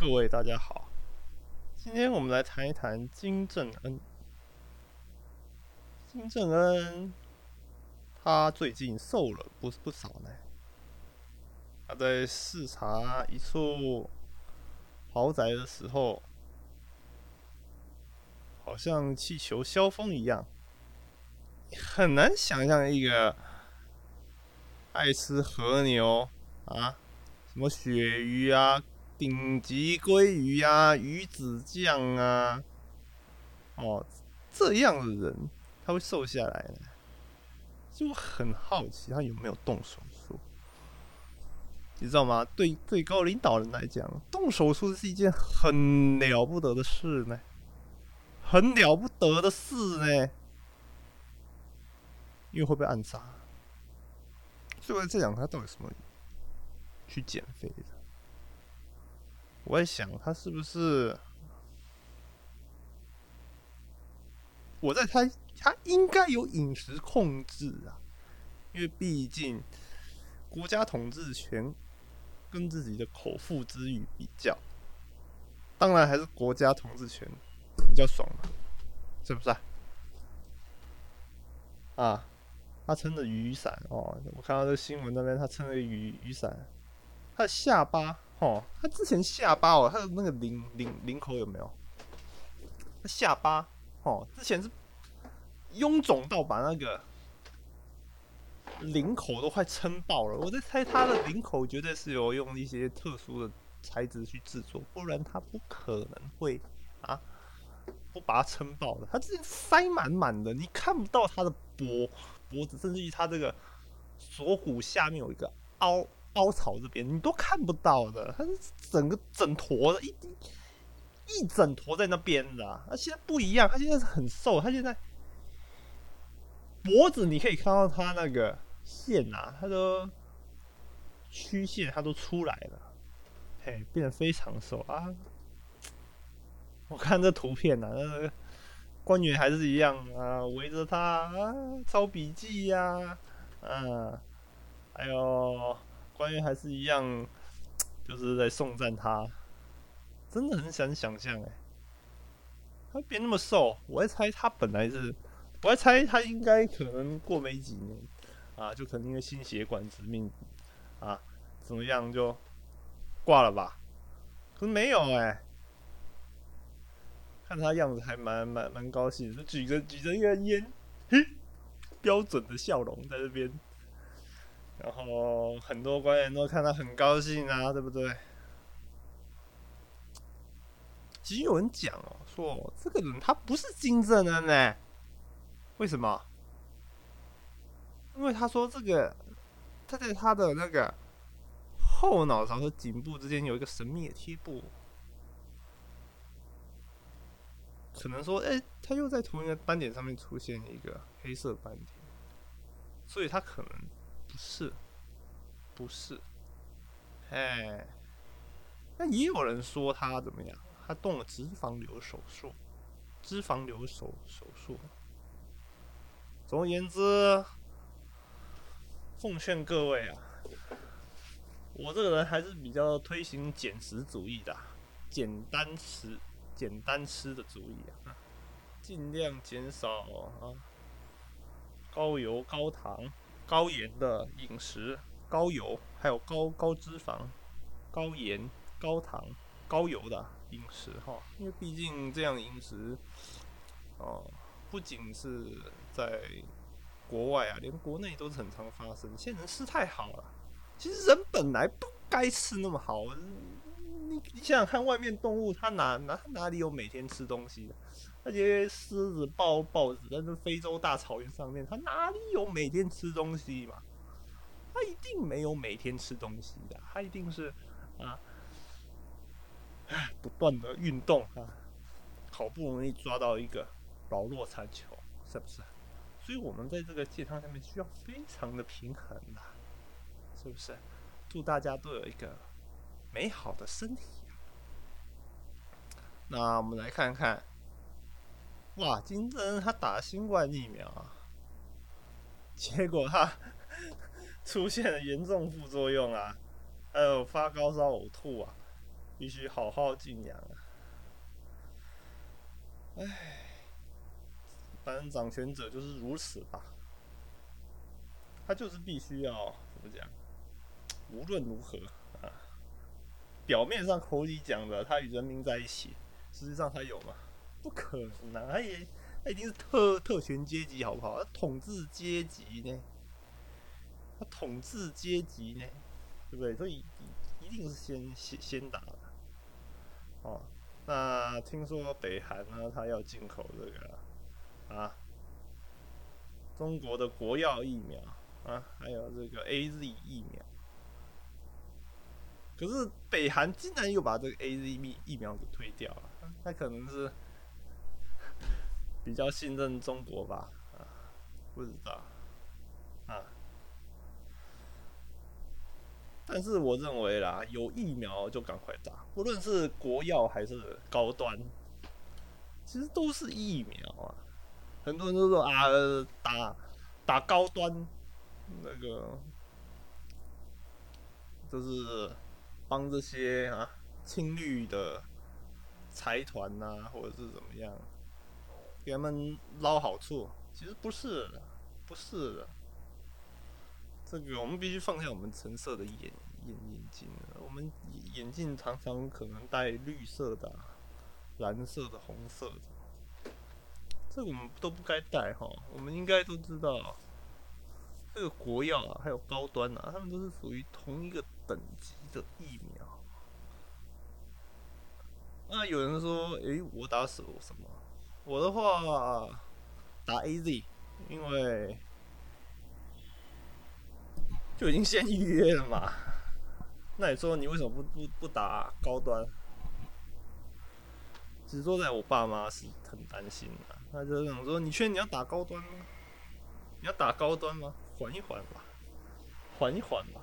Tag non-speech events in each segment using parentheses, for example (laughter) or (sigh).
各位大家好，今天我们来谈一谈金正恩。金正恩他最近瘦了不不少呢。他在视察一处豪宅的时候，好像气球消风一样，很难想象一个爱吃和牛啊，什么鳕鱼啊。顶级鲑鱼啊，鱼子酱啊，哦，这样的人他会瘦下来呢？就很好奇他有没有动手术？你知道吗？对最高领导人来讲，动手术是一件很了不得的事呢，很了不得的事呢，因为会被暗杀。所以这两他到底什么去减肥的？我在想，他是不是？我在猜，他应该有饮食控制啊，因为毕竟国家统治权跟自己的口腹之欲比较，当然还是国家统治权比较爽嘛，是不是啊？啊，他撑着雨伞哦，我看到这新闻那边，他撑着雨雨伞，他的下巴。哦，他之前下巴哦，他的那个领领领口有没有？他下巴哦，之前是臃肿到把那个领口都快撑爆了。我在猜他的领口绝对是有用一些特殊的材质去制作，不然他不可能会啊不把它撑爆的。他之前塞满满的，你看不到他的脖脖子，甚至于他这个锁骨下面有一个凹。凹槽这边你都看不到的，它是整个整坨的，一一整坨在那边的。那现在不一样，它现在是很瘦，它现在脖子你可以看到它那个线啊，它的曲线它都出来了，嘿，变得非常瘦啊。我看这图片呢，那个官员还是一样啊，围着他啊抄笔记呀，嗯，还有。关于还是一样，(tsk) 就是在送赞他，真的很想想象哎，他变那么瘦，我在猜他本来是，我在猜他应该可能过没几年啊，就可能因为心血管致命啊，怎么样就挂了吧？可是没有哎，看他样子还蛮蛮蛮高兴，就举着举着一个烟，嘿，标准的笑容在这边。然后很多官员都看他很高兴啊，对不对？其实有人讲哦，说这个人他不是金正恩呢，为什么？因为他说这个他在他的那个后脑勺和颈部之间有一个神秘的贴布，可能说，哎，他又在同一个斑点上面出现一个黑色斑点，所以他可能。不是，不是，哎，那也有人说他怎么样？他动了脂肪瘤手术，脂肪瘤手手术。总而言之，奉劝各位啊，我这个人还是比较推行减食主义的，简单吃，简单吃的主义啊，尽量减少啊，高油高糖。高盐的饮食，高油，还有高高脂肪、高盐、高糖、高油的饮食哈，因为毕竟这样饮食，哦，不仅是在国外啊，连国内都是很常发生。现在人吃太好了，其实人本来不该吃那么好。你想想看，外面动物它哪哪哪里有每天吃东西的？那些狮子、豹豹子在那非洲大草原上面，它哪里有每天吃东西嘛？它一定没有每天吃东西的，它一定是啊，不断的运动啊，好不容易抓到一个老弱残球，是不是？所以我们在这个健康上面需要非常的平衡呐，是不是？祝大家都有一个美好的身体。那我们来看看。哇，金正恩他打新冠疫苗啊，结果他 (laughs) 出现了严重副作用啊，还有发高烧、呕吐啊，必须好好敬仰啊！唉，反正掌权者就是如此吧，他就是必须要怎么讲？无论如何啊，表面上口里讲的他与人民在一起，实际上他有吗？不可能，他也他一定是特特权阶级，好不好？他统治阶级呢？他统治阶级呢？对不对？所以一定是先先先打的。哦，那听说北韩呢，他要进口这个啊，中国的国药疫苗啊，还有这个 A Z 疫苗。可是北韩竟然又把这个 A Z 疫疫苗给推掉了，他可能是比较信任中国吧？啊，不知道啊。但是我认为啦，有疫苗就赶快打，不论是国药还是高端，其实都是疫苗啊。很多人都说啊，打打高端那个，就是帮这些啊青绿的财团呐，或者是怎么样，给他们捞好处。其实不是的，不是的。这个我们必须放下我们橙色的眼眼眼镜我们眼镜常常可能戴绿色的、蓝色的、红色的，这个我们都不该戴哈。我们应该都知道，这个国药啊，还有高端啊，他们都是属于同一个等级的疫苗。那有人说，诶，我打什什么？我的话打 A Z，因为。就已经先预约了嘛？那你说你为什么不不不打高端？只说在我爸妈是很担心的，他就想说：你确定你要打高端吗？你要打高端吗？缓一缓吧，缓一缓吧，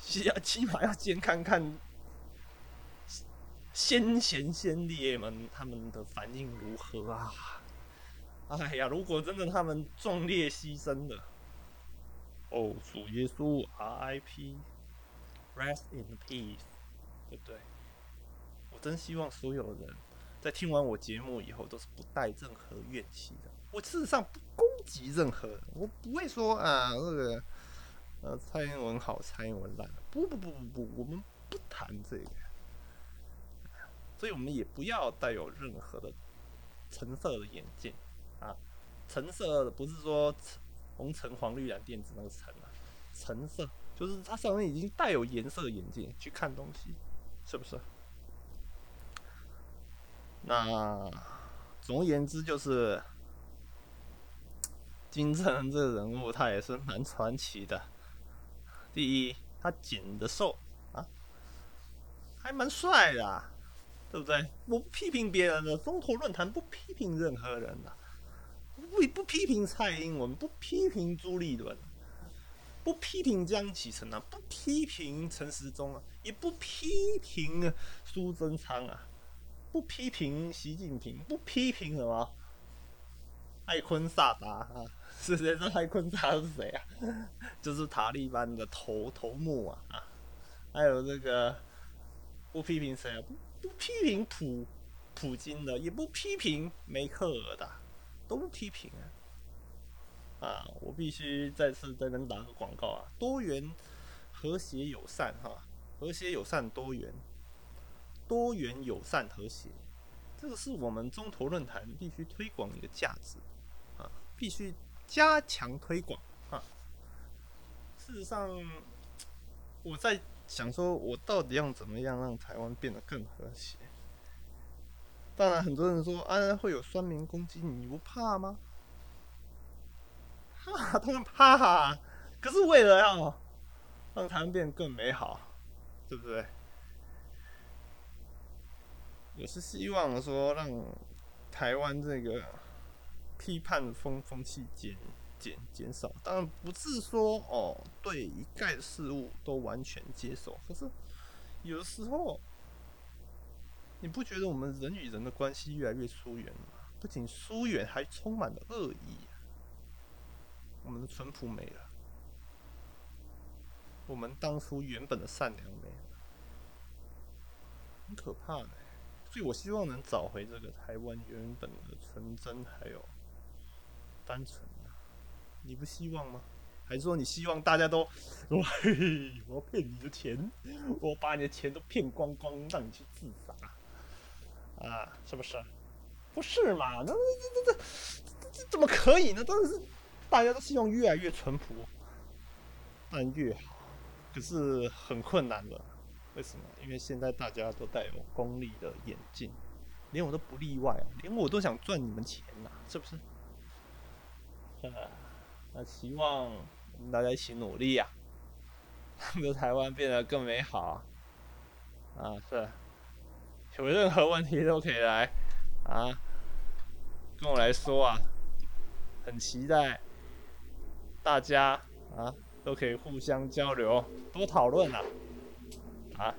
起起码要先看看先贤先烈们他们的反应如何啊！哎呀，如果真的他们壮烈牺牲了。哦，主耶稣，R.I.P.，Rest in peace，对不对？我真希望所有人在听完我节目以后都是不带任何怨气的。我事实上不攻击任何人，我不会说啊，那个呃，蔡英文好，蔡英文烂。不不不不不，我们不谈这个，所以我们也不要带有任何的橙色的眼镜啊，橙色的不是说。红橙黄绿蓝靛紫那个橙啊，橙色就是它上面已经带有颜色的眼镜去看东西，是不是？那总而言之就是金正恩这个人物他也是蛮传奇的。第一，他减的瘦啊，还蛮帅的，对不对？我不批评别人的，中头论坛不批评任何人的。不不批评蔡英文，不批评朱立伦，不批评江启臣啊，不批评陈时中啊，也不批评苏贞昌啊，不批评习近平，不批评什么艾坤萨达啊？是谁？这艾坤萨是谁啊？(laughs) 就是塔利班的头头目啊啊！还有这个不批评谁啊？不不批评普普京的，也不批评梅克尔的。都批评啊！啊，我必须再次在这打个广告啊！多元、和谐、友善，哈，和谐、友善、多元，多元、友善、和谐，这个是我们中投论坛必须推广的一个价值啊！必须加强推广啊！事实上，我在想说，我到底要怎么样让台湾变得更和谐？当然，很多人说啊，会有酸民攻击你，不怕吗？(laughs) 怕，当然怕。可是为了要让台湾变得更美好，对不对？也是希望说让台湾这个批判风风气减减减少。当然不是说哦，对一概事物都完全接受。可是有的时候。你不觉得我们人与人的关系越来越疏远了吗？不仅疏远，还充满了恶意。我们的淳朴没了，我们当初原本的善良没了。很可怕的。所以我希望能找回这个台湾原本的纯真还有单纯！你不希望吗？还是说你希望大家都，(laughs) 我我要骗你的钱，我把你的钱都骗光光，让你去自杀啊？是不是？不是嘛？那这这这这怎么可以呢？当然是大家都希望越来越淳朴，但越好，可是很困难的。为什么？因为现在大家都戴有功利的眼镜，连我都不例外啊！连我都想赚你们钱呐，是不是？呃那希望我们大家一起努力呀，(laughs) 让台湾变得更美好啊！是，有任何问题都可以来啊，跟我来说啊，很期待大家啊都可以互相交流，多讨论啊！啊，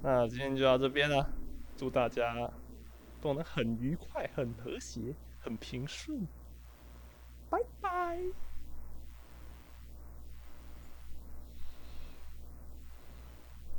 那今天就到这边了，祝大家都能很愉快、很和谐、很平顺，拜拜。